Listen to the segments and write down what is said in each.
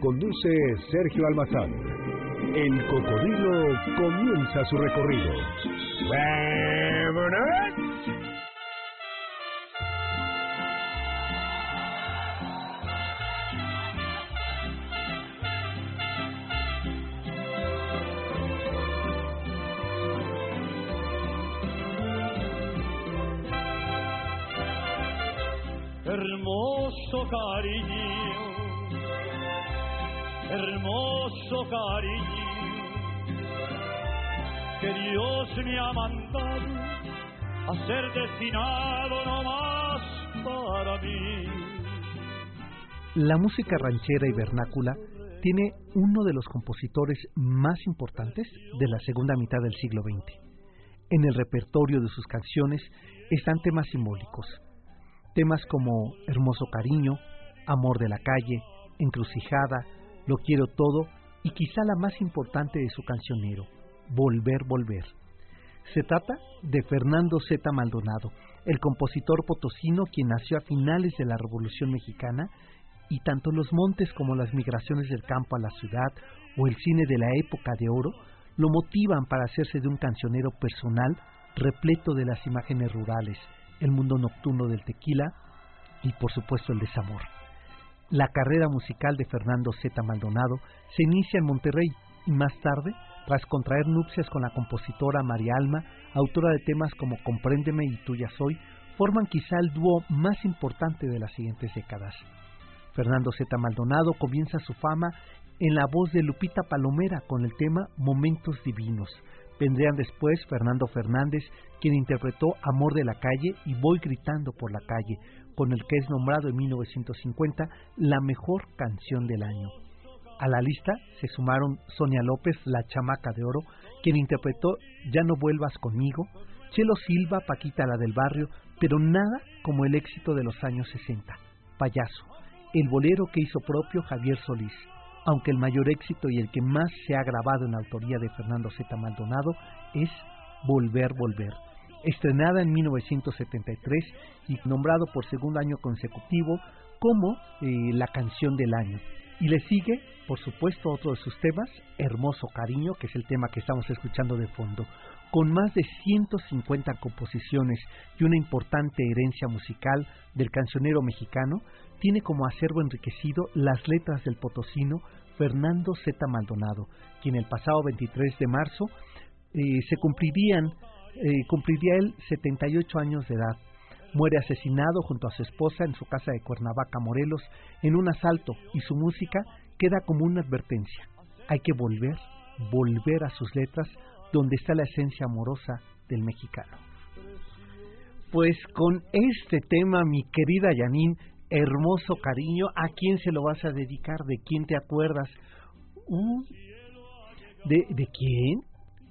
Conduce Sergio Almazán. El cocodrilo comienza su recorrido. Hermoso cariño, hermoso cariño, que Dios me ha mandado a ser destinado no más para mí. La música ranchera y vernácula tiene uno de los compositores más importantes de la segunda mitad del siglo XX. En el repertorio de sus canciones están temas simbólicos, Temas como Hermoso Cariño, Amor de la Calle, Encrucijada, Lo Quiero Todo y quizá la más importante de su cancionero, Volver, Volver. Se trata de Fernando Z. Maldonado, el compositor potosino quien nació a finales de la Revolución Mexicana y tanto los montes como las migraciones del campo a la ciudad o el cine de la época de oro lo motivan para hacerse de un cancionero personal repleto de las imágenes rurales, el mundo nocturno del tequila y por supuesto el desamor. La carrera musical de Fernando Z. Maldonado se inicia en Monterrey y más tarde, tras contraer nupcias con la compositora María Alma, autora de temas como Compréndeme y Tuya Soy, forman quizá el dúo más importante de las siguientes décadas. Fernando Z. Maldonado comienza su fama en la voz de Lupita Palomera con el tema Momentos Divinos, Vendrían después Fernando Fernández, quien interpretó Amor de la calle y Voy gritando por la calle, con el que es nombrado en 1950 la mejor canción del año. A la lista se sumaron Sonia López, la chamaca de oro, quien interpretó Ya no vuelvas conmigo, Chelo Silva, Paquita la del barrio, pero nada como el éxito de los años 60, Payaso, el bolero que hizo propio Javier Solís aunque el mayor éxito y el que más se ha grabado en autoría de Fernando Z. Maldonado es Volver, Volver, estrenada en 1973 y nombrado por segundo año consecutivo como eh, la canción del año. Y le sigue, por supuesto, otro de sus temas, Hermoso Cariño, que es el tema que estamos escuchando de fondo. Con más de 150 composiciones y una importante herencia musical del cancionero mexicano, tiene como acervo enriquecido las letras del potosino Fernando Z. Maldonado, quien el pasado 23 de marzo eh, se cumplirían, eh, cumpliría él 78 años de edad. Muere asesinado junto a su esposa en su casa de Cuernavaca, Morelos, en un asalto y su música queda como una advertencia. Hay que volver, volver a sus letras donde está la esencia amorosa del mexicano. Pues con este tema, mi querida Yanin, hermoso cariño, ¿a quién se lo vas a dedicar? ¿De quién te acuerdas? ¿de, ¿De quién?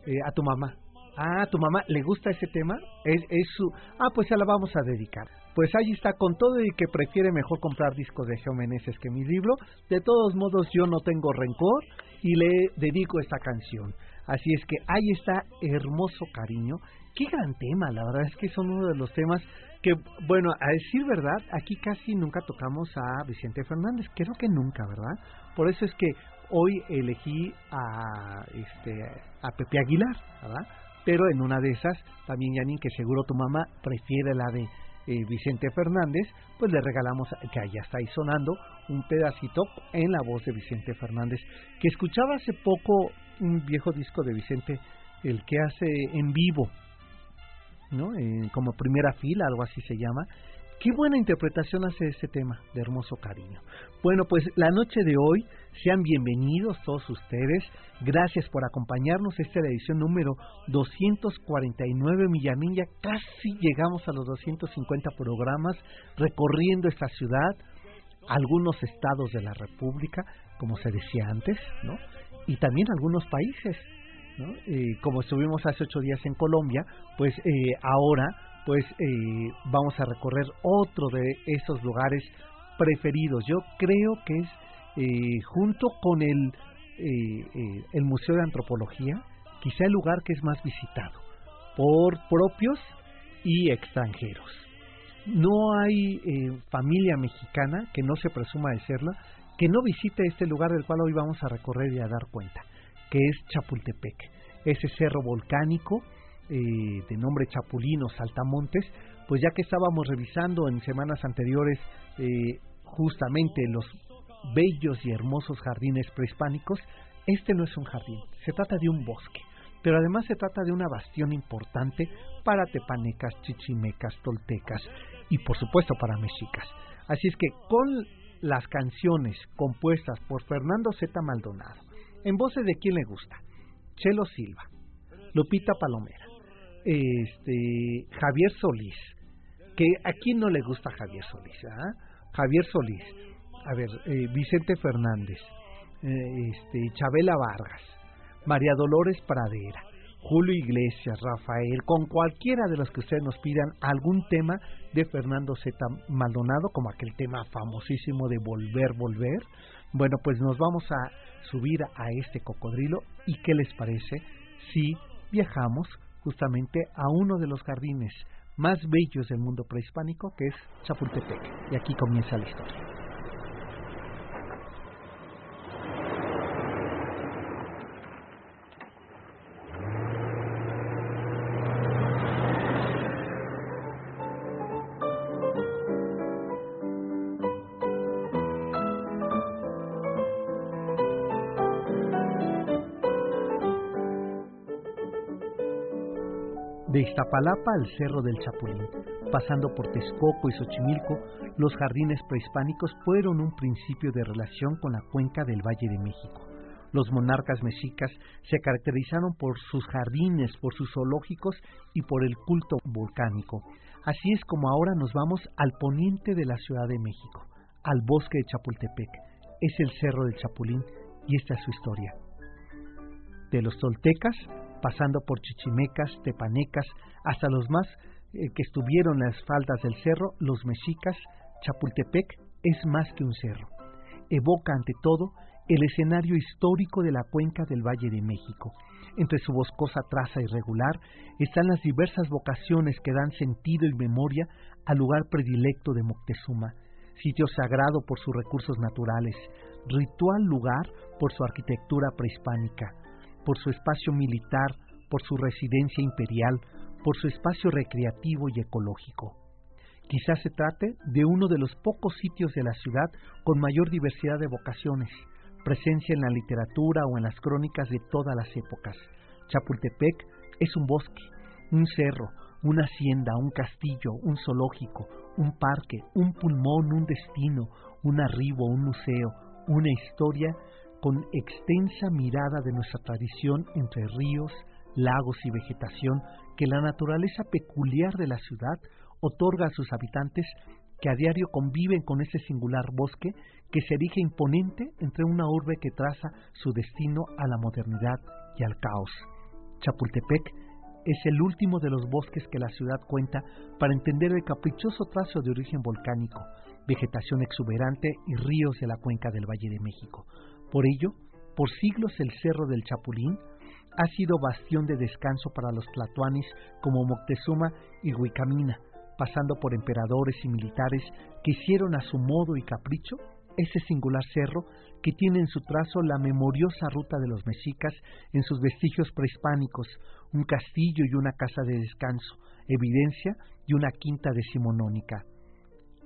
Eh, a tu mamá. Ah, ¿a tu mamá le gusta ese tema? Es, es su... Ah, pues se la vamos a dedicar. Pues ahí está, con todo y que prefiere mejor comprar discos de Geo Meneses que mi libro. De todos modos, yo no tengo rencor y le dedico esta canción. Así es que ahí está, hermoso cariño. Qué gran tema, la verdad es que son uno de los temas que, bueno, a decir verdad, aquí casi nunca tocamos a Vicente Fernández, creo que nunca, ¿verdad? Por eso es que hoy elegí a, este, a Pepe Aguilar, ¿verdad? Pero en una de esas, también Yanin, que seguro tu mamá prefiere la de eh, Vicente Fernández, pues le regalamos, que ya está ahí sonando, un pedacito en la voz de Vicente Fernández, que escuchaba hace poco un viejo disco de Vicente, el que hace en vivo, ¿no? como primera fila, algo así se llama. Qué buena interpretación hace este tema de hermoso cariño. Bueno, pues la noche de hoy, sean bienvenidos todos ustedes. Gracias por acompañarnos. Esta es la edición número 249 Millanín. Ya casi llegamos a los 250 programas recorriendo esta ciudad algunos estados de la República, como se decía antes, ¿no? Y también algunos países, ¿no? Eh, como estuvimos hace ocho días en Colombia, pues eh, ahora pues eh, vamos a recorrer otro de esos lugares preferidos. Yo creo que es junto con el el Museo de Antropología, quizá el lugar que es más visitado por propios y extranjeros. No hay eh, familia mexicana que no se presuma de serla que no visite este lugar del cual hoy vamos a recorrer y a dar cuenta, que es Chapultepec, ese cerro volcánico eh, de nombre Chapulino Saltamontes, pues ya que estábamos revisando en semanas anteriores eh, justamente los bellos y hermosos jardines prehispánicos, este no es un jardín, se trata de un bosque pero además se trata de una bastión importante para tepanecas, chichimecas, toltecas y por supuesto para mexicas. Así es que con las canciones compuestas por Fernando Z. Maldonado, en voces de quien le gusta, Chelo Silva, Lupita Palomera, este Javier Solís, que a quién no le gusta Javier Solís, ¿ah? Javier Solís, a ver, eh, Vicente Fernández, eh, este Chabela Vargas, María Dolores Pradera, Julio Iglesias, Rafael, con cualquiera de los que ustedes nos pidan algún tema de Fernando Z. Maldonado, como aquel tema famosísimo de Volver, Volver. Bueno, pues nos vamos a subir a este cocodrilo y qué les parece si viajamos justamente a uno de los jardines más bellos del mundo prehispánico, que es Chapultepec. Y aquí comienza la historia. Iztapalapa al Cerro del Chapulín, pasando por Texcoco y Xochimilco, los jardines prehispánicos fueron un principio de relación con la cuenca del Valle de México. Los monarcas mexicas se caracterizaron por sus jardines, por sus zoológicos y por el culto volcánico. Así es como ahora nos vamos al poniente de la Ciudad de México, al bosque de Chapultepec. Es el Cerro del Chapulín y esta es su historia. De los toltecas pasando por chichimecas, tepanecas, hasta los más eh, que estuvieron en las faldas del cerro, los mexicas, Chapultepec es más que un cerro. Evoca ante todo el escenario histórico de la cuenca del Valle de México. Entre su boscosa traza irregular están las diversas vocaciones que dan sentido y memoria al lugar predilecto de Moctezuma, sitio sagrado por sus recursos naturales, ritual lugar por su arquitectura prehispánica, por su espacio militar, por su residencia imperial, por su espacio recreativo y ecológico. Quizás se trate de uno de los pocos sitios de la ciudad con mayor diversidad de vocaciones, presencia en la literatura o en las crónicas de todas las épocas. Chapultepec es un bosque, un cerro, una hacienda, un castillo, un zoológico, un parque, un pulmón, un destino, un arribo, un museo, una historia con extensa mirada de nuestra tradición entre ríos, lagos y vegetación que la naturaleza peculiar de la ciudad otorga a sus habitantes que a diario conviven con ese singular bosque que se erige imponente entre una urbe que traza su destino a la modernidad y al caos. Chapultepec es el último de los bosques que la ciudad cuenta para entender el caprichoso trazo de origen volcánico, vegetación exuberante y ríos de la cuenca del Valle de México, por ello, por siglos el Cerro del Chapulín ha sido bastión de descanso para los tlatoanis como Moctezuma y Huicamina, pasando por emperadores y militares que hicieron a su modo y capricho ese singular cerro que tiene en su trazo la memoriosa ruta de los mexicas en sus vestigios prehispánicos, un castillo y una casa de descanso, evidencia de una quinta decimonónica.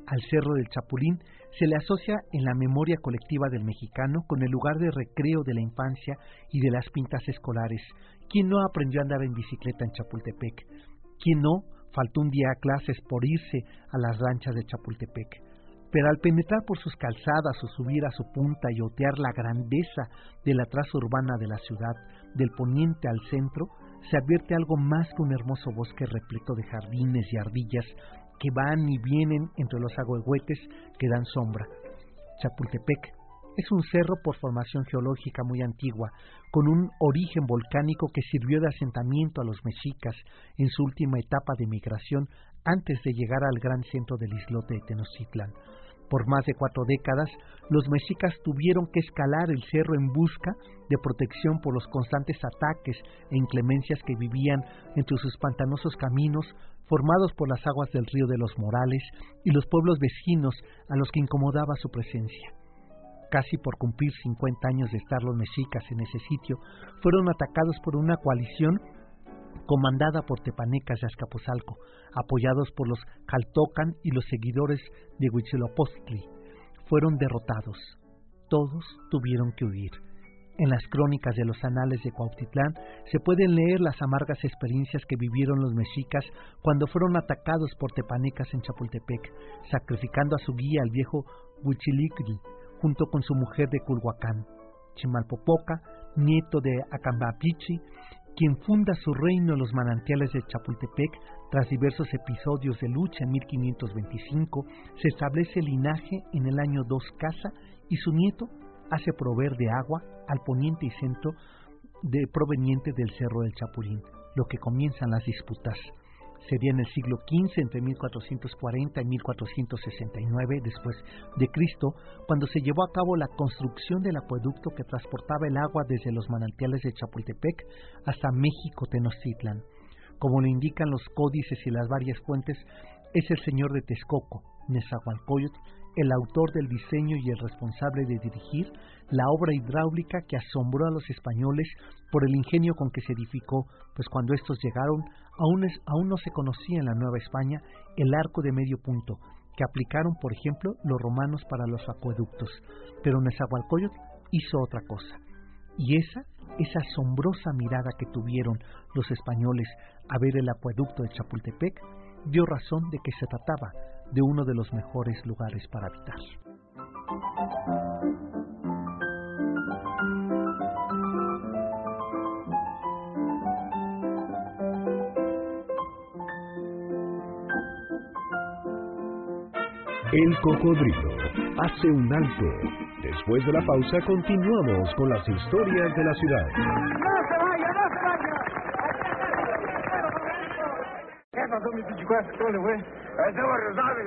Al Cerro del Chapulín se le asocia en la memoria colectiva del mexicano con el lugar de recreo de la infancia y de las pintas escolares. ¿Quién no aprendió a andar en bicicleta en Chapultepec? ¿Quién no faltó un día a clases por irse a las ranchas de Chapultepec? Pero al penetrar por sus calzadas o subir a su punta y otear la grandeza de la traza urbana de la ciudad, del poniente al centro, se advierte algo más que un hermoso bosque repleto de jardines y ardillas que van y vienen entre los agüehuetes que dan sombra. Chapultepec es un cerro por formación geológica muy antigua, con un origen volcánico que sirvió de asentamiento a los mexicas en su última etapa de migración antes de llegar al gran centro del islote de Tenochtitlan. Por más de cuatro décadas, los mexicas tuvieron que escalar el cerro en busca de protección por los constantes ataques e inclemencias que vivían entre sus pantanosos caminos formados por las aguas del río de los Morales y los pueblos vecinos a los que incomodaba su presencia. Casi por cumplir 50 años de estar los mexicas en ese sitio, fueron atacados por una coalición comandada por tepanecas de Azcapotzalco, apoyados por los Jaltocan y los seguidores de Huitzilopochtli. Fueron derrotados. Todos tuvieron que huir. En las crónicas de los anales de Cuautitlán se pueden leer las amargas experiencias que vivieron los mexicas cuando fueron atacados por tepanecas en Chapultepec, sacrificando a su guía, el viejo Huichilicli, junto con su mujer de Culhuacán. Chimalpopoca, nieto de Acambapichi, quien funda su reino en los manantiales de Chapultepec tras diversos episodios de lucha en 1525, se establece el linaje en el año 2 Casa y su nieto hace proveer de agua al poniente y centro de, proveniente del Cerro del Chapulín, lo que comienzan las disputas. Sería en el siglo XV, entre 1440 y 1469 después de Cristo, cuando se llevó a cabo la construcción del acueducto que transportaba el agua desde los manantiales de Chapultepec hasta México Tenochtitlan. Como lo indican los códices y las varias fuentes, es el señor de Texcoco, Nezahualcóyotl, el autor del diseño y el responsable de dirigir la obra hidráulica que asombró a los españoles por el ingenio con que se edificó, pues cuando estos llegaron aún, aún no se conocía en la Nueva España el arco de medio punto, que aplicaron, por ejemplo, los romanos para los acueductos, pero Nezahualcóyotl hizo otra cosa. Y esa, esa asombrosa mirada que tuvieron los españoles a ver el acueducto de Chapultepec, dio razón de que se trataba de uno de los mejores lugares para habitar. El cocodrilo hace un alto. Después de la pausa continuamos con las historias de la ciudad.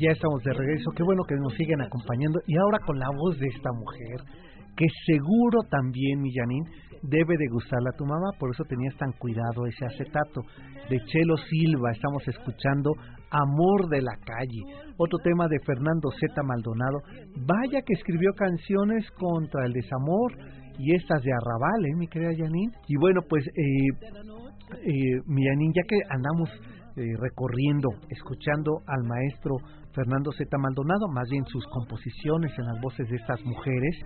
Ya estamos de regreso. Qué bueno que nos siguen acompañando. Y ahora con la voz de esta mujer, que seguro también, mi debe de gustarle a tu mamá. Por eso tenías tan cuidado ese acetato. De Chelo Silva, estamos escuchando Amor de la Calle. Otro tema de Fernando Z. Maldonado. Vaya que escribió canciones contra el desamor y estas de Arrabal, ¿eh, mi querida Janine? Y bueno, pues, eh, eh, mi Janine, ya que andamos eh, recorriendo, escuchando al maestro Fernando Z. Maldonado, más bien sus composiciones en las voces de estas mujeres,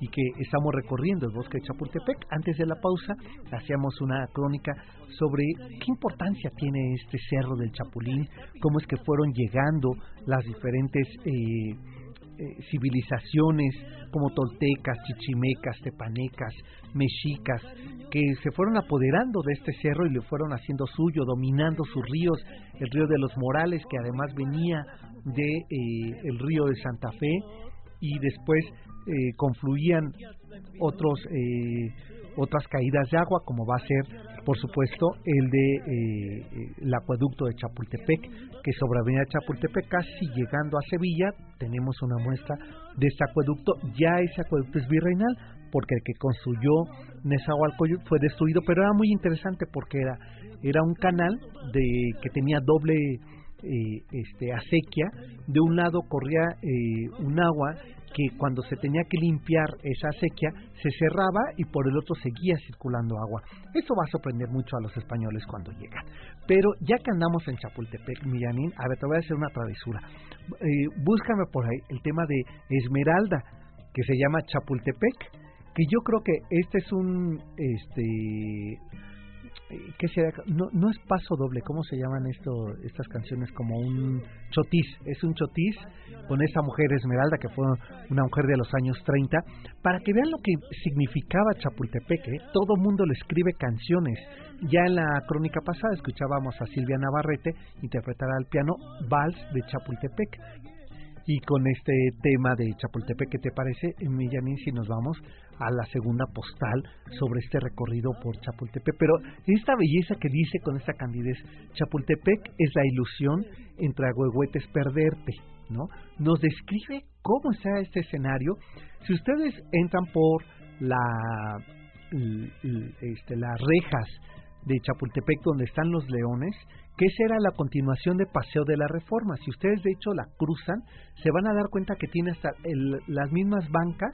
y que estamos recorriendo el bosque de Chapultepec. Antes de la pausa, hacíamos una crónica sobre qué importancia tiene este cerro del Chapulín, cómo es que fueron llegando las diferentes eh, eh, civilizaciones como toltecas, chichimecas, tepanecas, mexicas, que se fueron apoderando de este cerro y le fueron haciendo suyo, dominando sus ríos, el río de los Morales, que además venía de eh, el río de Santa Fe, y después eh, confluían otros otras caídas de agua, como va a ser, por supuesto, el de eh, el acueducto de Chapultepec, que sobre Avenida Chapultepec, casi llegando a Sevilla, tenemos una muestra de este acueducto. Ya ese acueducto es virreinal, porque el que construyó Nezahualcóyotl fue destruido, pero era muy interesante porque era, era un canal de que tenía doble eh, este, acequia. De un lado corría eh, un agua que cuando se tenía que limpiar esa acequia se cerraba y por el otro seguía circulando agua. Esto va a sorprender mucho a los españoles cuando llegan. Pero ya que andamos en Chapultepec, Millanín, a ver, te voy a hacer una travesura. Eh, búscame por ahí el tema de Esmeralda, que se llama Chapultepec, que yo creo que este es un este ¿qué será? No, no es paso doble, ¿cómo se llaman esto, estas canciones? Como un chotis, es un chotis con esa mujer Esmeralda, que fue una mujer de los años 30, para que vean lo que significaba Chapultepec. ¿eh? Todo mundo le escribe canciones. Ya en la crónica pasada escuchábamos a Silvia Navarrete interpretar al piano Vals de Chapultepec. Y con este tema de Chapultepec, ¿qué te parece, Millanín, si nos vamos a la segunda postal sobre este recorrido por Chapultepec? Pero esta belleza que dice con esta candidez, Chapultepec es la ilusión entre agüehuetes perderte, ¿no? Nos describe cómo está este escenario. Si ustedes entran por la, este, las rejas de Chapultepec donde están los leones, que será la continuación de Paseo de la Reforma. Si ustedes de hecho la cruzan, se van a dar cuenta que tiene hasta las mismas bancas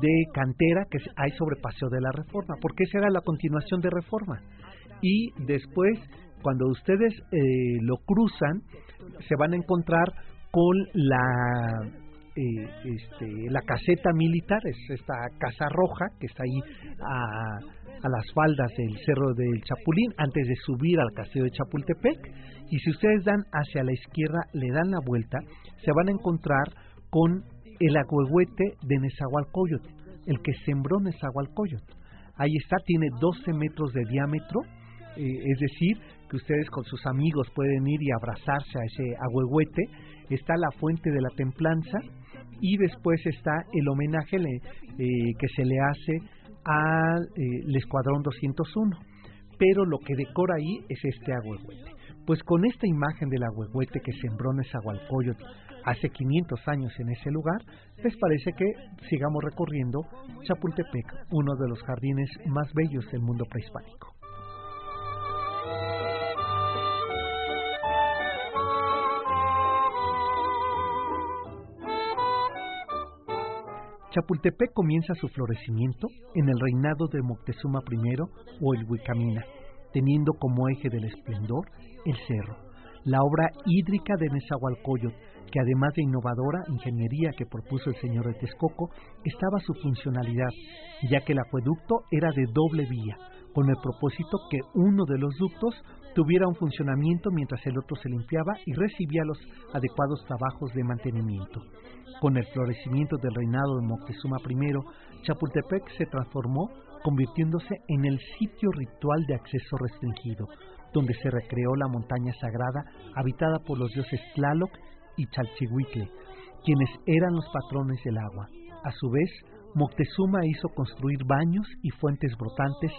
de cantera que hay sobre Paseo de la Reforma, porque esa era la continuación de Reforma. Y después, cuando ustedes eh, lo cruzan, se van a encontrar con la eh, este, la caseta militar, es esta casa roja que está ahí a, a, las faldas del Cerro del Chapulín antes de subir al castillo de Chapultepec. Y si ustedes dan hacia la izquierda, le dan la vuelta, se van a encontrar con el agüehuete de Nezahualcóyotl, el que sembró Nezahualcóyotl. Ahí está, tiene 12 metros de diámetro, eh, es decir, que ustedes con sus amigos pueden ir y abrazarse a ese agüehuete. Está la fuente de la templanza, y después está el homenaje eh, que se le hace al eh, Escuadrón 201. Pero lo que decora ahí es este agüehuete. Pues con esta imagen del agüehuete que sembró Nezahualcóyotl hace 500 años en ese lugar, les parece que sigamos recorriendo Chapultepec, uno de los jardines más bellos del mundo prehispánico. Chapultepec comienza su florecimiento en el reinado de Moctezuma I o el Huicamina, teniendo como eje del esplendor el cerro, la obra hídrica de Nezahualcóyotl, que además de innovadora ingeniería que propuso el señor de Texcoco, estaba su funcionalidad, ya que el acueducto era de doble vía, con el propósito que uno de los ductos tuviera un funcionamiento mientras el otro se limpiaba y recibía los adecuados trabajos de mantenimiento. Con el florecimiento del reinado de Moctezuma I, Chapultepec se transformó convirtiéndose en el sitio ritual de acceso restringido, donde se recreó la montaña sagrada habitada por los dioses Tlaloc y Chalchihuitle, quienes eran los patrones del agua. A su vez, Moctezuma hizo construir baños y fuentes brotantes,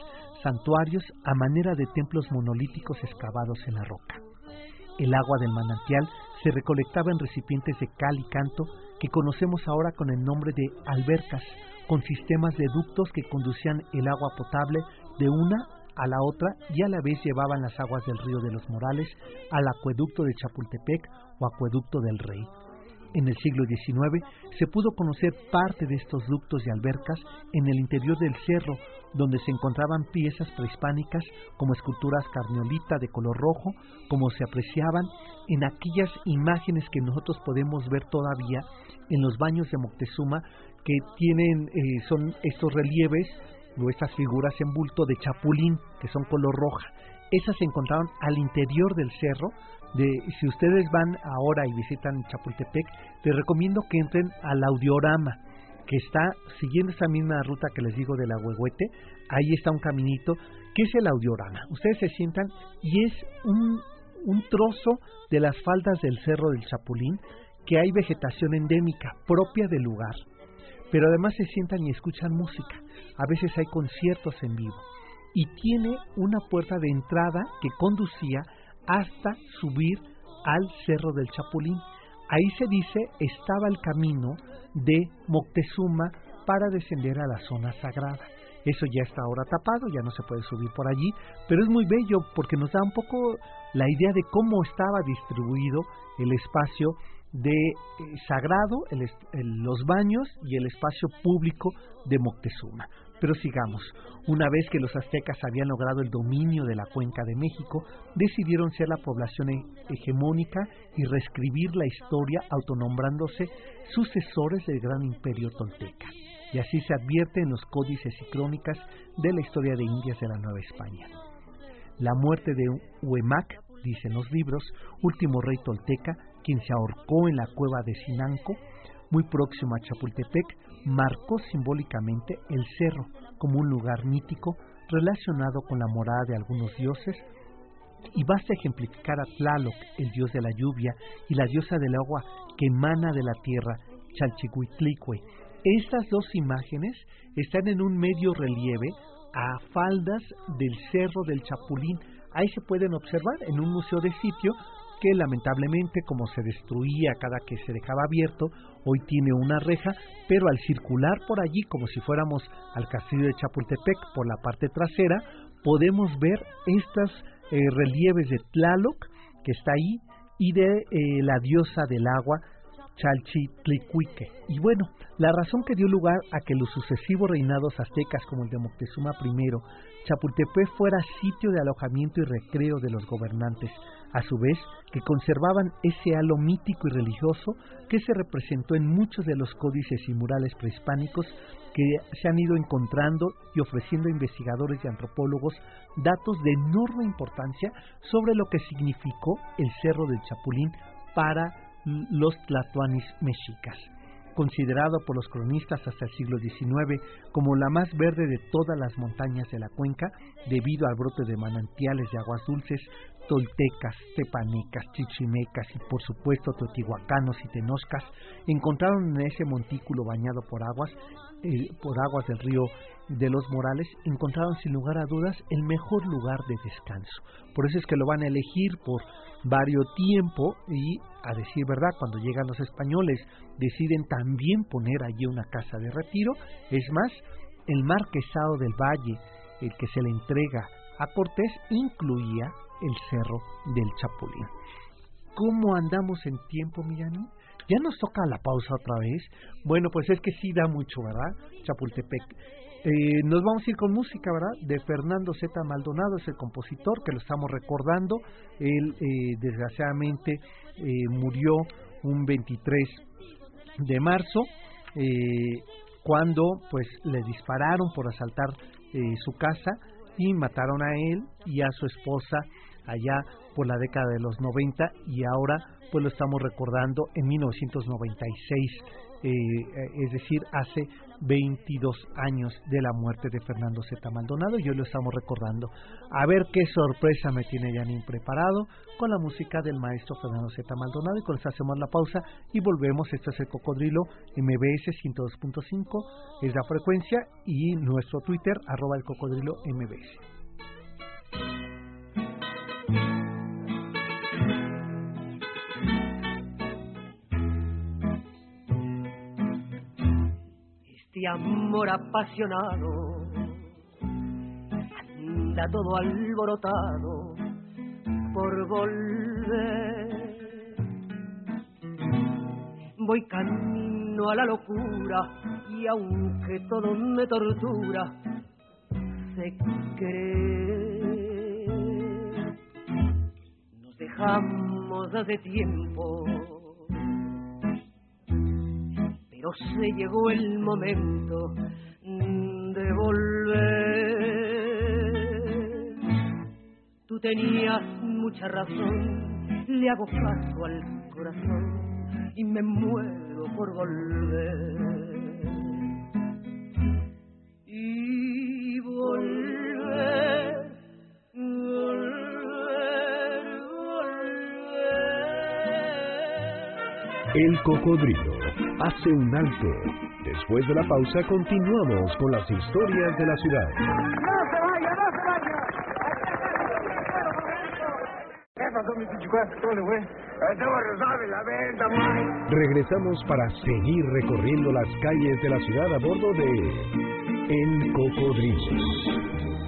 santuarios a manera de templos monolíticos excavados en la roca. El agua del manantial se recolectaba en recipientes de cal y canto que conocemos ahora con el nombre de albercas, con sistemas de ductos que conducían el agua potable de una a la otra y a la vez llevaban las aguas del río de los Morales al acueducto de Chapultepec o acueducto del Rey. En el siglo XIX se pudo conocer parte de estos ductos y albercas en el interior del cerro, donde se encontraban piezas prehispánicas como esculturas carniolita de color rojo, como se apreciaban en aquellas imágenes que nosotros podemos ver todavía en los baños de Moctezuma, que tienen, eh, son estos relieves o estas figuras en bulto de chapulín, que son color roja. Esas se encontraron al interior del cerro, de si ustedes van ahora y visitan Chapultepec, les recomiendo que entren al audiorama, que está siguiendo esa misma ruta que les digo del Agüehuete, ahí está un caminito, que es el audiorama. Ustedes se sientan y es un, un trozo de las faldas del Cerro del Chapulín, que hay vegetación endémica propia del lugar. Pero además se sientan y escuchan música. A veces hay conciertos en vivo. Y tiene una puerta de entrada que conducía hasta subir al Cerro del Chapulín. Ahí se dice estaba el camino de Moctezuma para descender a la zona sagrada. Eso ya está ahora tapado, ya no se puede subir por allí, pero es muy bello porque nos da un poco la idea de cómo estaba distribuido el espacio de eh, sagrado, los baños y el espacio público de Moctezuma. Pero sigamos. Una vez que los aztecas habían logrado el dominio de la cuenca de México, decidieron ser la población hegemónica y reescribir la historia autonombrándose sucesores del gran imperio tolteca. y así se advierte en los códices y crónicas de la historia de Indias de la Nueva España. La muerte de Huemac, dicen los libros, último rey tolteca, quien se ahorcó en la cueva de Sinanco, muy próximo a Chapultepec, marcó simbólicamente el cerro como un lugar mítico relacionado con la morada de algunos dioses y basta ejemplificar a Tlaloc, el dios de la lluvia, y la diosa del agua que emana de la tierra, Chalchihuitlicue. Estas dos imágenes están en un medio relieve a faldas del Cerro del Chapulín. Ahí se pueden observar en un museo de sitio que lamentablemente como se destruía cada que se dejaba abierto, hoy tiene una reja, pero al circular por allí como si fuéramos al castillo de Chapultepec por la parte trasera, podemos ver estas eh, relieves de Tlaloc, que está ahí, y de eh, la diosa del agua, Chalchitlicuique. Y bueno, la razón que dio lugar a que los sucesivos reinados aztecas como el de Moctezuma I, Chapultepec fuera sitio de alojamiento y recreo de los gobernantes, a su vez que conservaban ese halo mítico y religioso que se representó en muchos de los códices y murales prehispánicos que se han ido encontrando y ofreciendo a investigadores y antropólogos datos de enorme importancia sobre lo que significó el Cerro del Chapulín para los tlatoanis mexicas considerado por los cronistas hasta el siglo XIX como la más verde de todas las montañas de la cuenca, debido al brote de manantiales de aguas dulces, toltecas, tepanecas, chichimecas y por supuesto teotihuacanos y tenoscas, encontraron en ese montículo bañado por aguas, por aguas del río de los Morales, encontraron sin lugar a dudas el mejor lugar de descanso. Por eso es que lo van a elegir por varios tiempo y, a decir verdad, cuando llegan los españoles deciden también poner allí una casa de retiro. Es más, el marquesado del Valle, el que se le entrega a Cortés, incluía el cerro del Chapulín. ¿Cómo andamos en tiempo, Millán? Ya nos toca la pausa otra vez. Bueno, pues es que sí da mucho, ¿verdad? Chapultepec. Eh, nos vamos a ir con música, ¿verdad? De Fernando Z. Maldonado, es el compositor que lo estamos recordando. Él, eh, desgraciadamente, eh, murió un 23 de marzo, cuando pues le dispararon por asaltar su casa y mataron a él y a su esposa allá por la década de los 90 y ahora pues lo estamos recordando en 1996, eh, es decir, hace 22 años de la muerte de Fernando Z. Maldonado y hoy lo estamos recordando. A ver qué sorpresa me tiene Janine preparado con la música del maestro Fernando Z. Maldonado y con eso hacemos la pausa y volvemos. Esto es el Cocodrilo MBS 102.5 es la frecuencia y nuestro Twitter arroba el Cocodrilo MBS. Amor apasionado anda todo alborotado por volver. Voy camino a la locura y aunque todo me tortura, sé que nos dejamos hace tiempo pero se llegó el momento de volver. Tú tenías mucha razón, le hago caso al corazón y me muero por volver. Y volver, volver, volver. El cocodrilo hace un alto. Después de la pausa continuamos con las historias de la ciudad. ¡No se vaya, no se vaya! Regresamos para seguir recorriendo las calles de la ciudad a bordo de El Cocodrilo.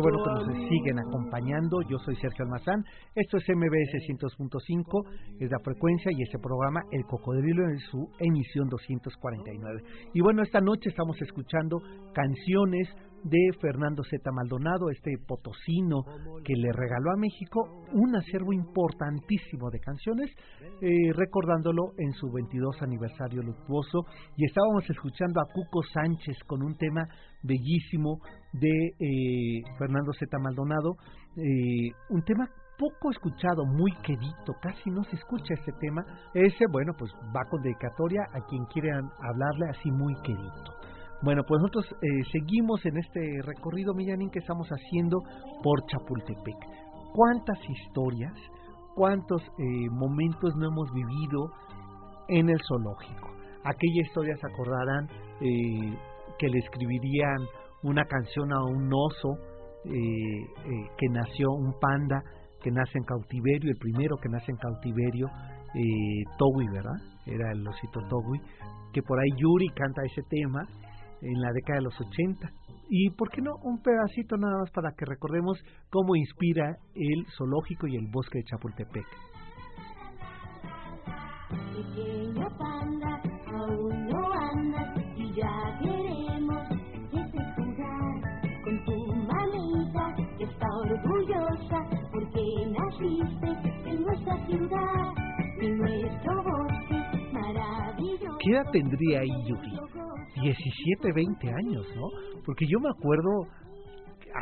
Qué bueno que nos siguen acompañando. Yo soy Sergio Almazán, esto es MBS 100.5, es la frecuencia y este programa El Cocodrilo en su emisión 249. Y bueno, esta noche estamos escuchando canciones de Fernando Z. Maldonado, este potosino que le regaló a México un acervo importantísimo de canciones, eh, recordándolo en su 22 aniversario luctuoso. Y estábamos escuchando a Cuco Sánchez con un tema bellísimo de eh, Fernando Z. Maldonado, eh, un tema poco escuchado, muy querido, casi no se escucha este tema. Ese, bueno, pues va con dedicatoria a quien quiera hablarle así muy querido. Bueno, pues nosotros eh, seguimos en este recorrido, Millanín, que estamos haciendo por Chapultepec. ¿Cuántas historias, cuántos eh, momentos no hemos vivido en el zoológico? Aquella historia se acordarán eh, que le escribirían una canción a un oso que nació, un panda que nace en cautiverio, el primero que nace en cautiverio, Togui, ¿verdad? Era el osito Togui, que por ahí Yuri canta ese tema en la década de los 80. Y por qué no un pedacito nada más para que recordemos cómo inspira el zoológico y el bosque de Chapultepec. Pequeña panda, ¿Qué edad tendría ahí Yuki? 17, 20 años, ¿no? Porque yo me acuerdo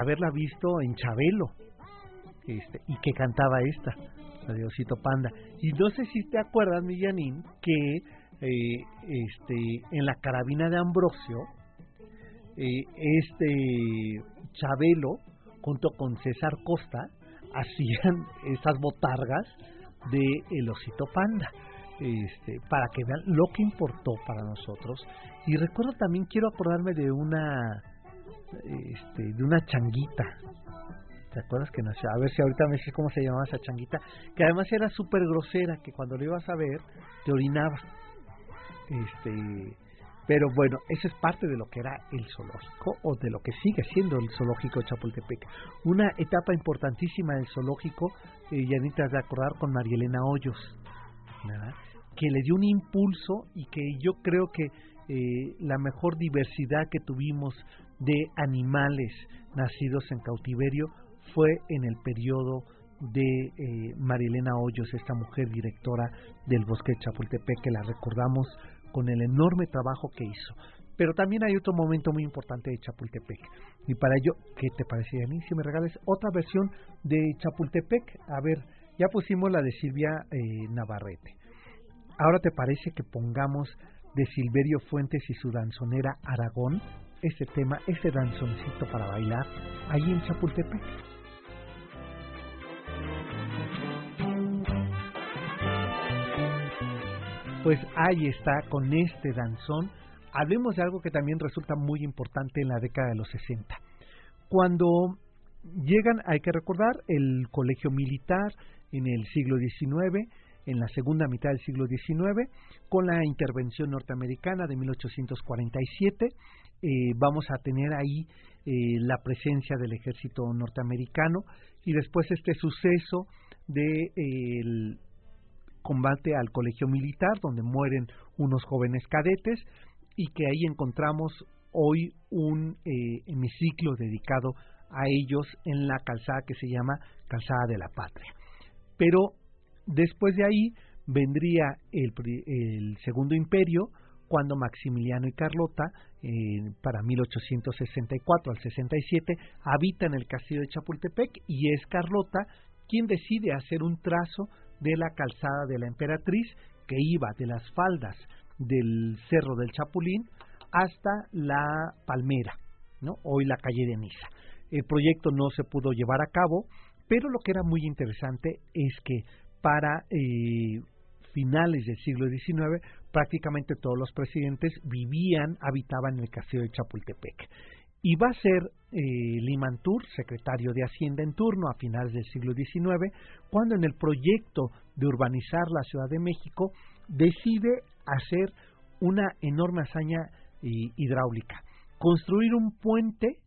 haberla visto en Chabelo, este, y que cantaba esta, la de Osito Panda. Y no sé si te acuerdas, Millanín, que eh, este, en la carabina de Ambrosio, eh, este Chabelo, junto con César Costa, hacían esas botargas de El Osito Panda este, para que vean lo que importó para nosotros. Y recuerdo también, quiero acordarme de una, este, de una changuita. ¿Te acuerdas que nació? A ver si ahorita me dices cómo se llamaba esa changuita. Que además era súper grosera, que cuando lo ibas a ver, te orinaba. Este, pero bueno, eso es parte de lo que era el zoológico o de lo que sigue siendo el zoológico de Chapultepec. Una etapa importantísima del zoológico, eh, ya necesitas de acordar con María Elena Hoyos, que le dio un impulso y que yo creo que eh, la mejor diversidad que tuvimos de animales nacidos en cautiverio fue en el periodo de eh, Hoyos, esta mujer directora del Bosque de Chapultepec, que la recordamos con el enorme trabajo que hizo. Pero también hay otro momento muy importante de Chapultepec. Y para ello, ¿qué te parece a mí si me regales otra versión de Chapultepec? A ver, ya pusimos la de Silvia eh, Navarrete. Ahora te parece que pongamos de Silverio Fuentes y su danzonera Aragón ese tema, ese danzoncito para bailar ahí en Chapultepec. Pues ahí está con este danzón. Hablemos de algo que también resulta muy importante en la década de los 60. Cuando llegan, hay que recordar, el colegio militar en el siglo XIX, en la segunda mitad del siglo XIX, con la intervención norteamericana de 1847. Eh, vamos a tener ahí eh, la presencia del ejército norteamericano y después este suceso de el combate al colegio militar donde mueren unos jóvenes cadetes y que ahí encontramos hoy un eh, hemiciclo dedicado a ellos en la calzada que se llama Calzada de la Patria. Pero Después de ahí vendría el, Segundo Imperio, cuando Maximiliano y Carlota, eh, para 1864 al 67, habitan el castillo de Chapultepec y es Carlota quien decide hacer un trazo de la calzada de la emperatriz que iba de las faldas del Cerro del Chapulín hasta la Palmera, ¿no? hoy la calle de Niza. El proyecto no se pudo llevar a cabo, pero lo que era muy interesante es que para eh, finales del siglo XIX, prácticamente todos los presidentes vivían, habitaban en el castillo de Chapultepec. Y va a ser eh, Limantur, secretario de Hacienda en turno a finales del siglo XIX, cuando en el proyecto de urbanizar la Ciudad de México decide hacer una enorme hazaña hidráulica, construir un puente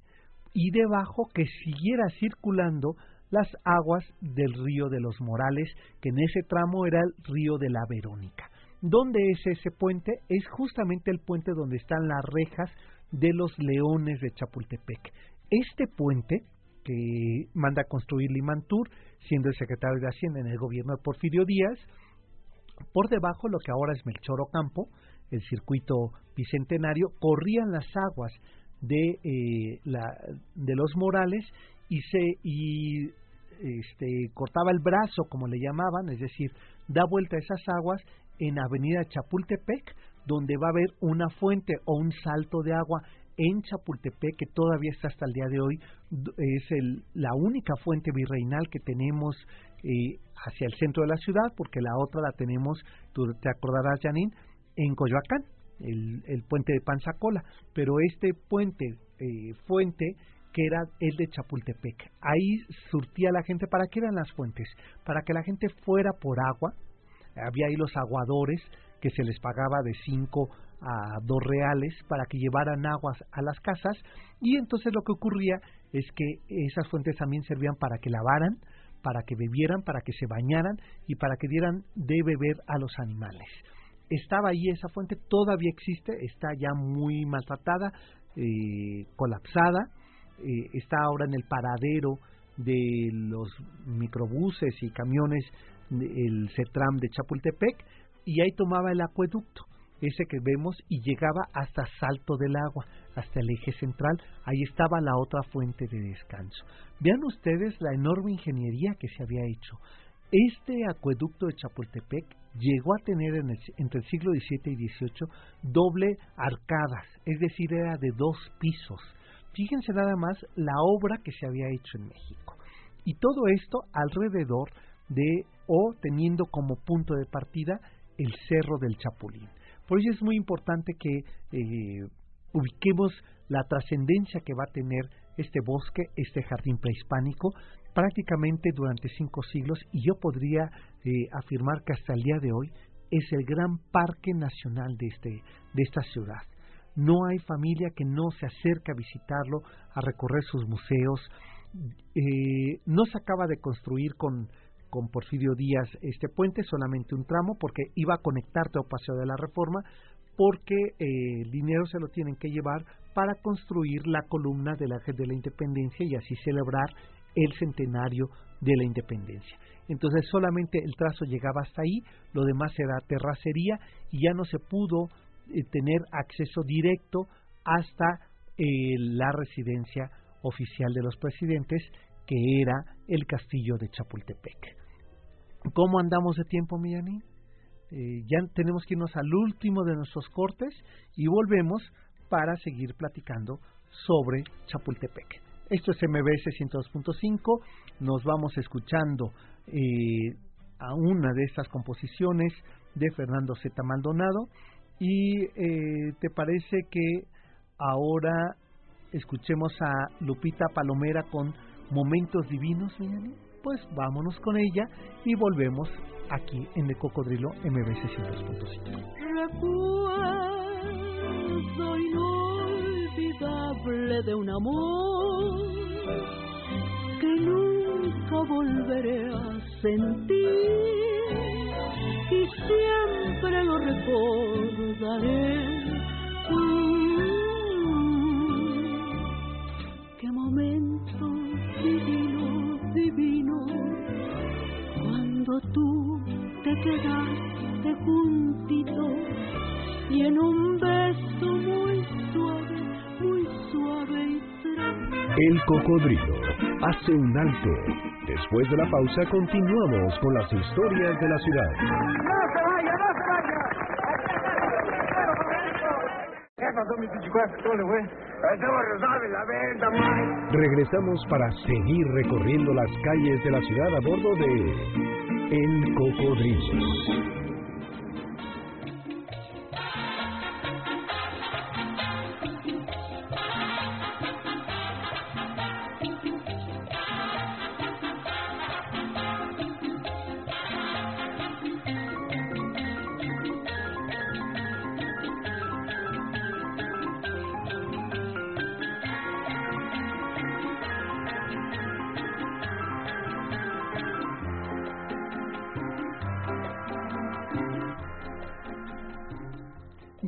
y debajo que siguiera circulando las aguas del río de los Morales, que en ese tramo era el río de la Verónica. ¿Dónde es ese puente? Es justamente el puente donde están las rejas de los leones de Chapultepec. Este puente que manda a construir Limantur, siendo el secretario de Hacienda en el gobierno de Porfirio Díaz, por debajo lo que ahora es Melchor Ocampo, el circuito bicentenario, corrían las aguas de, eh, la, de los Morales y se y este, cortaba el brazo, como le llamaban, es decir, da vuelta a esas aguas en Avenida Chapultepec, donde va a haber una fuente o un salto de agua en Chapultepec, que todavía está hasta el día de hoy, es el, la única fuente virreinal que tenemos eh, hacia el centro de la ciudad, porque la otra la tenemos, tú te acordarás, Janine, en Coyoacán, el, puente de Panzacola, pero este puente, eh, fuente, que era el de Chapultepec. Ahí surtía la gente. ¿Para qué eran las fuentes? Para que la gente fuera por agua. Había ahí los aguadores que se les pagaba de 5 a 2 reales para que llevaran aguas a las casas. Y entonces lo que ocurría es que esas fuentes también servían para que lavaran, para que bebieran, para que se bañaran y para que dieran de beber a los animales. Estaba ahí esa fuente, todavía existe, está ya muy maltratada, eh, colapsada, eh, está ahora en el paradero de los microbuses y camiones del CETRAM de Chapultepec y ahí tomaba el acueducto, ese que vemos, y llegaba hasta Salto del Agua, hasta el eje central, ahí estaba la otra fuente de descanso. Vean ustedes la enorme ingeniería que se había hecho. Este acueducto de Chapultepec llegó a tener entre el siglo XVII y XVIII doble arcadas, es decir, era de dos pisos Fíjense nada más la obra que se había hecho en México. Y todo esto alrededor de o teniendo como punto de partida el Cerro del Chapulín. Por ello es muy importante que eh, ubiquemos la trascendencia que va a tener este bosque, este jardín prehispánico, prácticamente durante cinco siglos y yo podría eh, afirmar que hasta el día de hoy es el gran parque nacional de, este, de esta ciudad. No hay familia que no se acerque a visitarlo, a recorrer sus museos. Eh, no se acaba de construir con, con Porfirio Díaz este puente, solamente un tramo, porque iba a conectarte a Paseo de la Reforma, porque eh, el dinero se lo tienen que llevar para construir la columna del Ángel de la Independencia y así celebrar el centenario de la independencia. Entonces solamente el trazo llegaba hasta ahí, lo demás era terracería y ya no se pudo eh, tener acceso directo hasta eh, la residencia oficial de los presidentes, que era el castillo de Chapultepec. ¿Cómo andamos de tiempo, Millani? Eh, ya tenemos que irnos al último de nuestros cortes y volvemos para seguir platicando sobre Chapultepec. Esto es MBS 102.5. Nos vamos escuchando a una de estas composiciones de Fernando Z. Maldonado y eh, te parece que ahora escuchemos a Lupita Palomera con Momentos Divinos, Pues vámonos con ella y volvemos aquí en El Cocodrilo MBC 102.5. Recuerdo inolvidable de un amor que nunca volveré a sentir y siempre lo recordaré. qué momento cuando tú te quedaste juntito y en un beso muy suave, muy suave y El cocodrilo hace un alto. Después de la pausa continuamos con las historias de la ciudad. ¡No se vaya, no se vaya! ¿Qué pasó, mi venta, Regresamos para seguir recorriendo las calles de la ciudad a bordo de El Cocodrilo.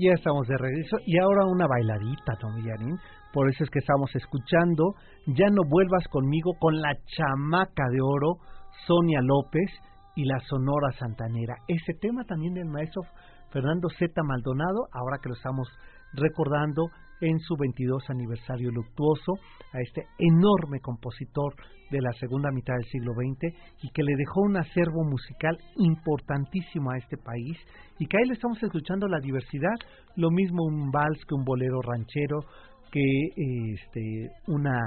Ya estamos de regreso y ahora una bailadita, ¿no, Millarín? Por eso es que estamos escuchando Ya no vuelvas conmigo con la chamaca de oro, Sonia López y la Sonora Santanera. Ese tema también del maestro Fernando Z. Maldonado, ahora que lo estamos recordando en su 22 aniversario luctuoso a este enorme compositor de la segunda mitad del siglo XX y que le dejó un acervo musical importantísimo a este país y que ahí le estamos escuchando la diversidad, lo mismo un vals que un bolero ranchero, que este, una,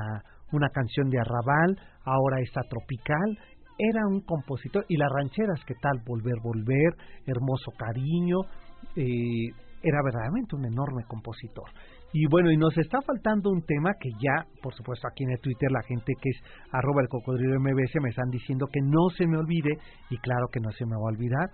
una canción de arrabal, ahora está tropical, era un compositor y las rancheras, ¿qué tal? Volver, volver, hermoso cariño, eh, era verdaderamente un enorme compositor. Y bueno, y nos está faltando un tema que ya, por supuesto, aquí en el Twitter la gente que es arroba el cocodrilo MBS me están diciendo que no se me olvide, y claro que no se me va a olvidar,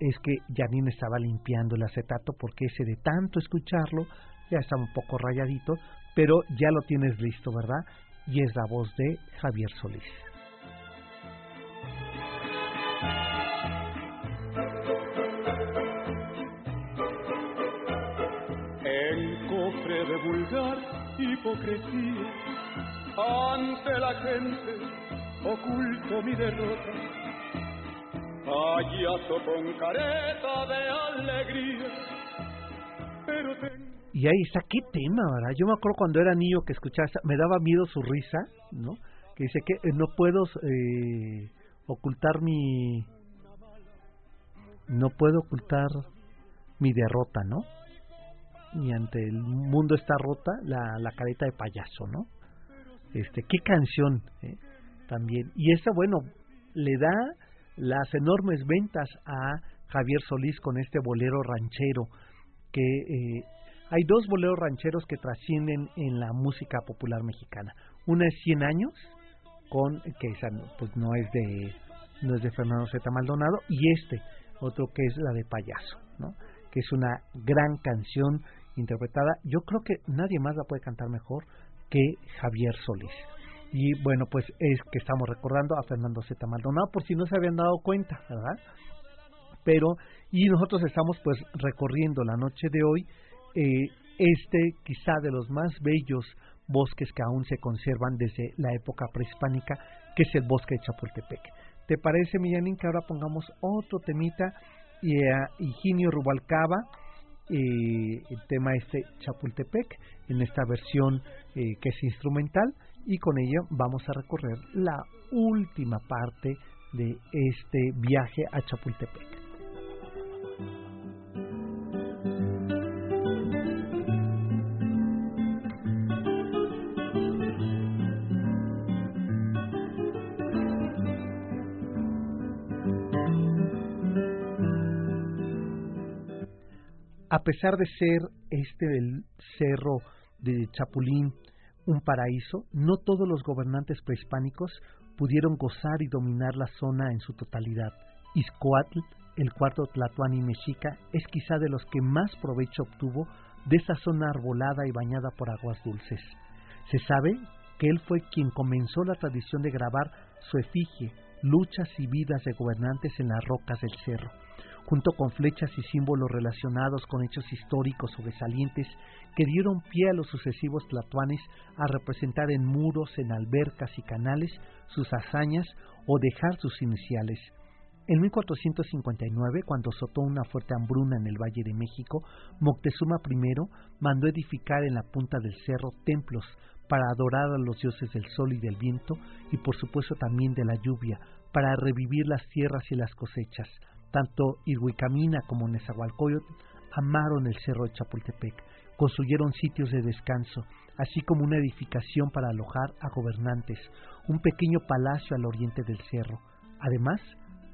es que Janine estaba limpiando el acetato porque ese de tanto escucharlo ya está un poco rayadito, pero ya lo tienes listo, ¿verdad? Y es la voz de Javier Solís. Vulgar hipocresía. Ante la gente oculto mi derrota, payaso con careta de alegría. Pero Y ahí está, qué tema, ¿verdad? Yo me acuerdo cuando era niño que escuchaba, me daba miedo su risa, ¿no? Que dice que eh, no puedo eh, ocultar mi... No puedo ocultar mi derrota, ¿no? Y ante el mundo está rota la, la careta de payaso, ¿no? Este, qué canción eh, también. Y esta, bueno, le da las enormes ventas a Javier Solís con este bolero ranchero, que eh, hay dos boleros rancheros que trascienden en la música popular mexicana. Una es 100 años, con que esa pues no es de no es de Fernando Z. Maldonado, y este, otro que es la de Payaso, ¿no? que es una gran canción interpretada. Yo creo que nadie más la puede cantar mejor que Javier Solís. Y bueno, pues es que estamos recordando a Fernando Z. Maldonado, por si no se habían dado cuenta, ¿verdad? Pero, y nosotros estamos pues recorriendo la noche de hoy eh, este quizá de los más bellos bosques que aún se conservan desde la época prehispánica, que es el bosque de Chapultepec. ¿Te parece, Millanín, que ahora pongamos otro temita y a Higinio Rubalcaba? Eh, el tema este Chapultepec en esta versión eh, que es instrumental y con ello vamos a recorrer la última parte de este viaje a Chapultepec. A pesar de ser este del cerro de Chapulín un paraíso, no todos los gobernantes prehispánicos pudieron gozar y dominar la zona en su totalidad. Izcoatl, el cuarto Tlatuani mexica, es quizá de los que más provecho obtuvo de esa zona arbolada y bañada por aguas dulces. Se sabe que él fue quien comenzó la tradición de grabar su efigie, luchas y vidas de gobernantes en las rocas del cerro junto con flechas y símbolos relacionados con hechos históricos sobresalientes que dieron pie a los sucesivos tlatoanes a representar en muros, en albercas y canales sus hazañas o dejar sus iniciales. En 1459, cuando azotó una fuerte hambruna en el Valle de México, Moctezuma I mandó edificar en la punta del cerro templos para adorar a los dioses del sol y del viento y por supuesto también de la lluvia, para revivir las tierras y las cosechas, tanto Irhuicamina como Nezahualcóyotl amaron el cerro de Chapultepec, construyeron sitios de descanso, así como una edificación para alojar a gobernantes, un pequeño palacio al oriente del cerro. Además,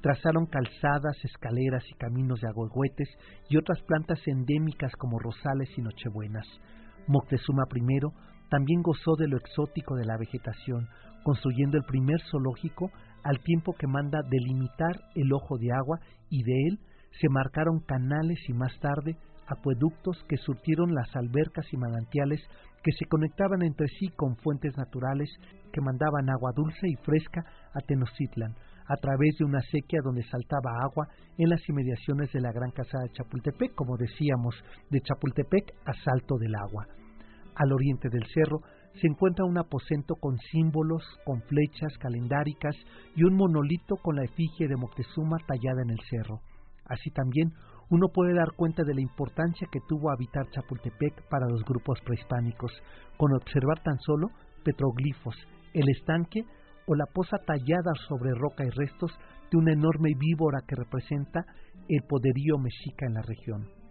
trazaron calzadas, escaleras y caminos de agüehuetes y otras plantas endémicas como rosales y nochebuenas. Moctezuma I también gozó de lo exótico de la vegetación, construyendo el primer zoológico al tiempo que manda delimitar el ojo de agua y de él se marcaron canales y más tarde acueductos que surtieron las albercas y manantiales que se conectaban entre sí con fuentes naturales que mandaban agua dulce y fresca a Tenochtitlan, a través de una sequía donde saltaba agua en las inmediaciones de la Gran Casada de Chapultepec, como decíamos, de Chapultepec a Salto del Agua. Al oriente del cerro se encuentra un aposento con símbolos, con flechas calendáricas y un monolito con la efigie de Moctezuma tallada en el cerro. Así también uno puede dar cuenta de la importancia que tuvo habitar Chapultepec para los grupos prehispánicos, con observar tan solo petroglifos, el estanque o la poza tallada sobre roca y restos de una enorme víbora que representa el poderío mexica en la región.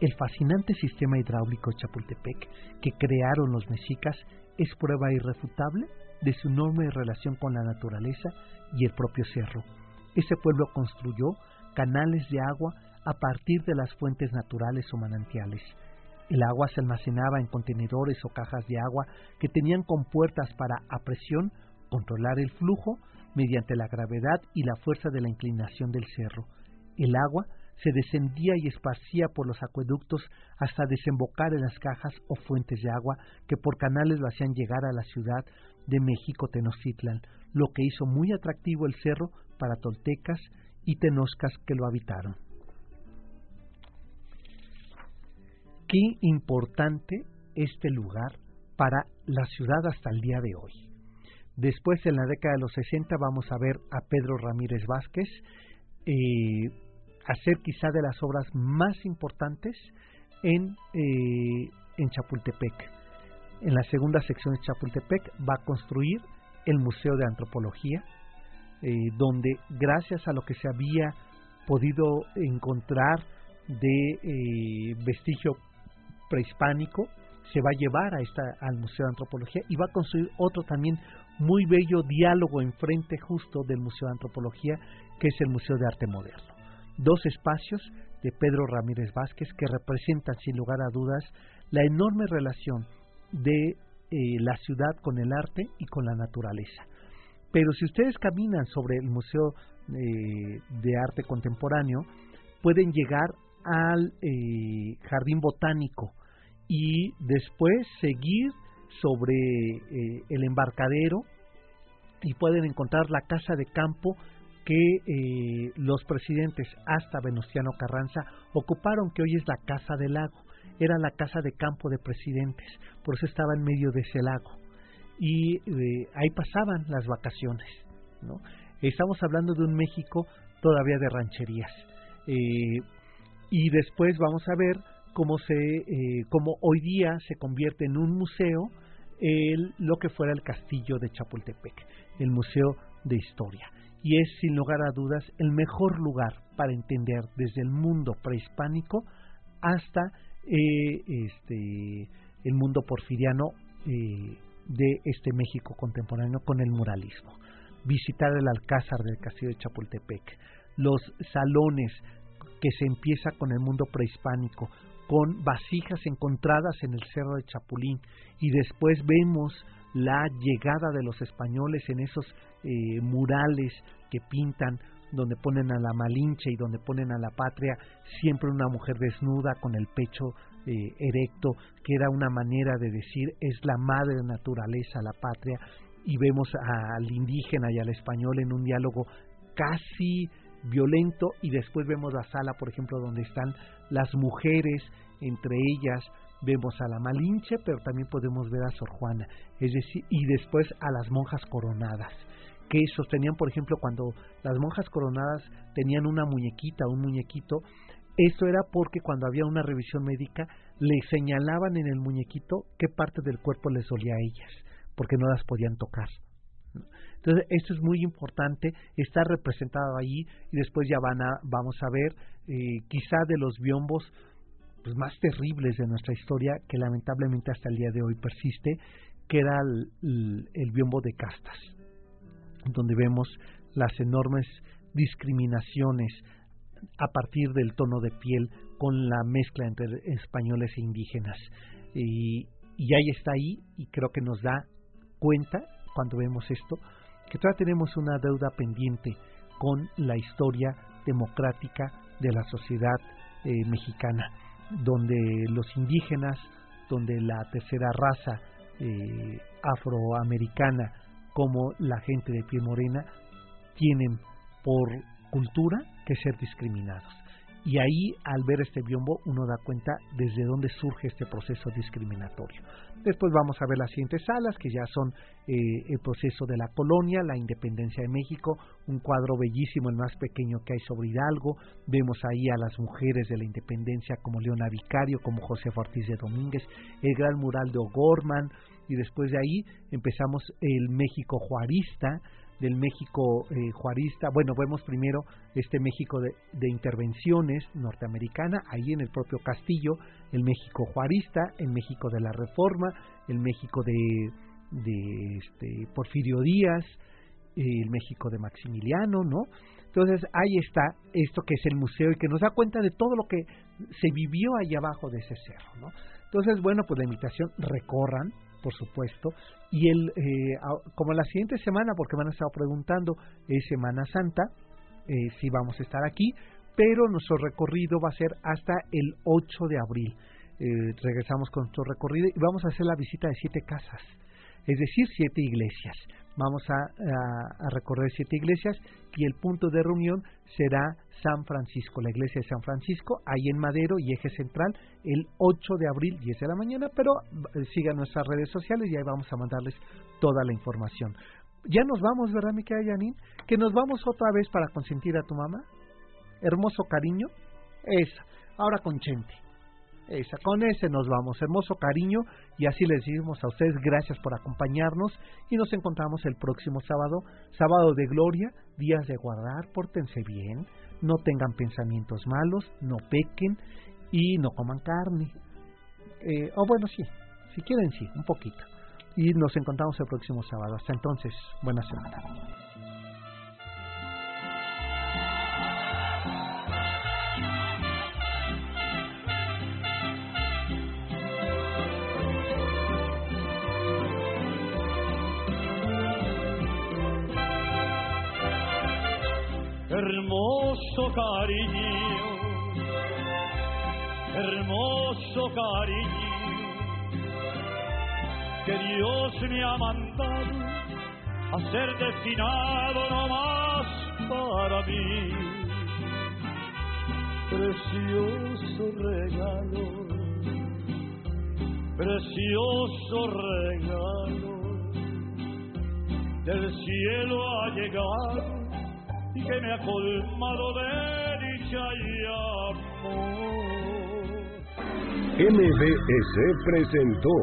El fascinante sistema hidráulico de Chapultepec que crearon los mexicas es prueba irrefutable de su enorme relación con la naturaleza y el propio cerro. Ese pueblo construyó canales de agua a partir de las fuentes naturales o manantiales. El agua se almacenaba en contenedores o cajas de agua que tenían compuertas para, a presión, controlar el flujo mediante la gravedad y la fuerza de la inclinación del cerro. El agua se descendía y esparcía por los acueductos hasta desembocar en las cajas o fuentes de agua que por canales lo hacían llegar a la ciudad de México Tenochtitlan, lo que hizo muy atractivo el cerro para toltecas y tenoscas que lo habitaron. Qué importante este lugar para la ciudad hasta el día de hoy. Después, en la década de los 60, vamos a ver a Pedro Ramírez Vázquez eh, hacer quizá de las obras más importantes en, eh, en Chapultepec. En la segunda sección de Chapultepec va a construir el Museo de Antropología, eh, donde gracias a lo que se había podido encontrar de vestigio prehispánico, se va a llevar a esta, al Museo de Antropología y va a construir otro también muy bello diálogo enfrente justo del Museo de Antropología, que es el Museo de Arte Moderno. Dos espacios de Pedro Ramírez Vázquez que representan sin lugar a dudas la enorme relación de eh, la ciudad con el arte y con la naturaleza. Pero si ustedes caminan sobre el Museo eh, de Arte Contemporáneo, pueden llegar al eh, Jardín Botánico y después seguir sobre el embarcadero y pueden encontrar la casa de campo que eh, los presidentes hasta Venustiano Carranza ocuparon, que hoy es la Casa del Lago. Era la casa de campo de presidentes, por eso estaba en medio de ese lago. Y eh, ahí pasaban las vacaciones. ¿no? Estamos hablando de un México todavía de rancherías. y después vamos a ver cómo, se, eh, hoy día se convierte en un museo lo que fuera el castillo de Chapultepec, el Museo de Historia. Y es, sin lugar a dudas, el mejor lugar para entender desde el mundo prehispánico hasta eh, este, el mundo porfiriano eh, de este México contemporáneo con el muralismo. Visitar el Alcázar del Castillo de Chapultepec, los salones que se empieza con el mundo prehispánico, con vasijas encontradas en el Cerro de Chapulín y después vemos la llegada de los españoles en esos eh, murales que pintan donde ponen a la Malinche y donde ponen a la patria siempre una mujer desnuda con el pecho eh, erecto, que era una manera de decir es la madre naturaleza la patria, y vemos al indígena y al español en un diálogo casi violento y después vemos la sala, por ejemplo, donde están las mujeres, entre ellas vemos a la Malinche, pero también podemos ver a Sor Juana, es decir, y después a las monjas coronadas, que sostenían, por ejemplo, cuando las monjas coronadas tenían una muñequita, un muñequito, esto era porque cuando había una revisión médica le señalaban en el muñequito qué parte del cuerpo les dolía a ellas, porque no las podían tocar. Entonces, esto es muy importante, está representado ahí y después ya van a, vamos a ver eh, quizá de los biombos pues, más terribles de nuestra historia que lamentablemente hasta el día de hoy persiste, que era el, el biombo de castas, donde vemos las enormes discriminaciones a partir del tono de piel con la mezcla entre españoles e indígenas. Y, y ahí está ahí, y creo que nos da cuenta cuando vemos esto, que todavía tenemos una deuda pendiente con la historia democrática de la sociedad eh, mexicana, donde los indígenas, donde la tercera raza eh, afroamericana, como la gente de piel morena, tienen por cultura que ser discriminados. Y ahí, al ver este biombo, uno da cuenta desde dónde surge este proceso discriminatorio. Después vamos a ver las siguientes salas, que ya son eh, el proceso de la colonia, la independencia de México, un cuadro bellísimo, el más pequeño que hay sobre Hidalgo. Vemos ahí a las mujeres de la independencia como Leona Vicario, como José Ortiz de Domínguez, el gran mural de O'Gorman, y después de ahí empezamos el México juarista, del México eh, juarista. Bueno, vemos primero este México de, intervenciones norteamericana, ahí en el propio Castillo, el México juarista, el México de la Reforma, el México de, de este, Porfirio Díaz, el México de Maximiliano, ¿no? Entonces ahí está esto que es el museo y que nos da cuenta de todo lo que se vivió ahí abajo de ese cerro, ¿no? Entonces, bueno, pues la invitación, recorran, por supuesto, y el, eh, como la siguiente semana, porque me han estado preguntando, es Semana Santa, eh, si vamos a estar aquí, pero nuestro recorrido va a ser hasta el 8 de abril. Eh, regresamos con nuestro recorrido y vamos a hacer la visita de siete casas, es decir, siete iglesias. Vamos a, recorrer siete iglesias y el punto de reunión será San Francisco, la iglesia de San Francisco, ahí en Madero y Eje Central, el 8 de abril, 10 de la mañana, pero eh, sigan nuestras redes sociales y ahí vamos a mandarles toda la información. Ya nos vamos, ¿verdad, mi querida Janine? Que nos vamos otra vez para consentir a tu mamá. Hermoso cariño. Esa. Ahora con Chente. Con ese nos vamos. Hermoso cariño. Y así les decimos a ustedes gracias por acompañarnos. Y nos encontramos el próximo sábado. Sábado de gloria. Días de guardar. Pórtense bien. No tengan pensamientos malos. No pequen. Y no coman carne. Eh, o bueno, sí. Si quieren, sí. Un poquito. Y nos encontramos el próximo sábado. Hasta entonces. Buenas semana. Cariño, hermoso cariño, que Dios me ha mandado a ser destinado no más para mí. Precioso regalo, precioso regalo, del cielo ha llegado que me ha colmado de dicha y amor. MBS presentó.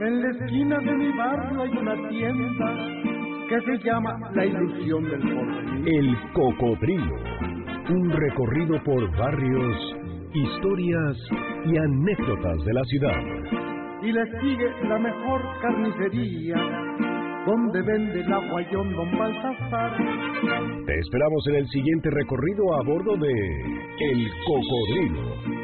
En la esquina de mi barrio hay una tienda que se llama La Ilusión del Porvenir. El Cocodrilo. Un recorrido por barrios, historias y anécdotas de la ciudad. Y le sigue la mejor carnicería donde vende el aguayón don Baltasar. Te esperamos en el siguiente recorrido a bordo de El Cocodrilo.